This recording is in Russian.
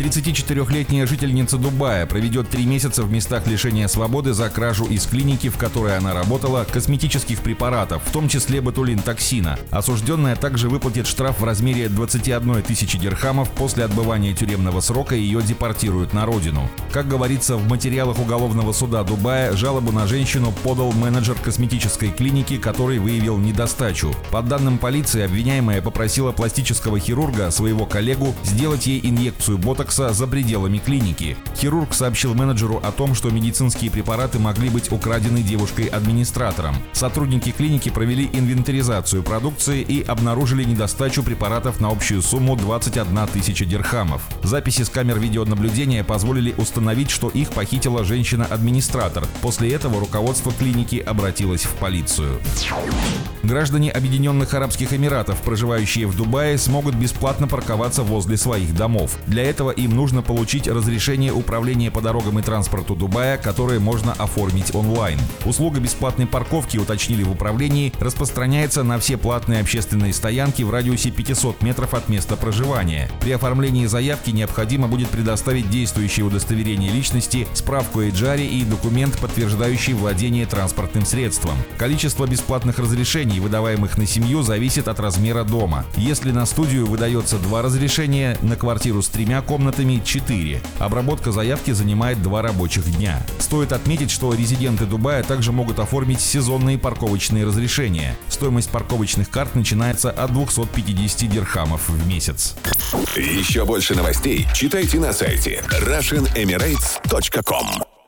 34-летняя жительница Дубая проведет три месяца в местах лишения свободы за кражу из клиники, в которой она работала, косметических препаратов, в том числе ботулин-токсина. Осужденная также выплатит штраф в размере 21 тысячи дирхамов. После отбывания тюремного срока ее депортируют на родину. Как говорится в материалах уголовного суда Дубая, жалобу на женщину подал менеджер косметической клиники, который выявил недостачу. По данным полиции, обвиняемая попросила пластического хирурга, своего коллегу, сделать ей инъекцию ботокса ботокса за пределами клиники. Хирург сообщил менеджеру о том, что медицинские препараты могли быть украдены девушкой-администратором. Сотрудники клиники провели инвентаризацию продукции и обнаружили недостачу препаратов на общую сумму 21 тысяча дирхамов. Записи с камер видеонаблюдения позволили установить, что их похитила женщина-администратор. После этого руководство клиники обратилось в полицию. Граждане Объединенных Арабских Эмиратов, проживающие в Дубае, смогут бесплатно парковаться возле своих домов. Для этого им нужно получить разрешение управления по дорогам и транспорту Дубая, которое можно оформить онлайн. Услуга бесплатной парковки, уточнили в управлении, распространяется на все платные общественные стоянки в радиусе 500 метров от места проживания. При оформлении заявки необходимо будет предоставить действующее удостоверение личности, справку Эджари и документ, подтверждающий владение транспортным средством. Количество бесплатных разрешений, выдаваемых на семью, зависит от размера дома. Если на студию выдается два разрешения, на квартиру с тремя комнатами комнатами 4. Обработка заявки занимает 2 рабочих дня. Стоит отметить, что резиденты Дубая также могут оформить сезонные парковочные разрешения. Стоимость парковочных карт начинается от 250 дирхамов в месяц. Еще больше новостей читайте на сайте RussianEmirates.com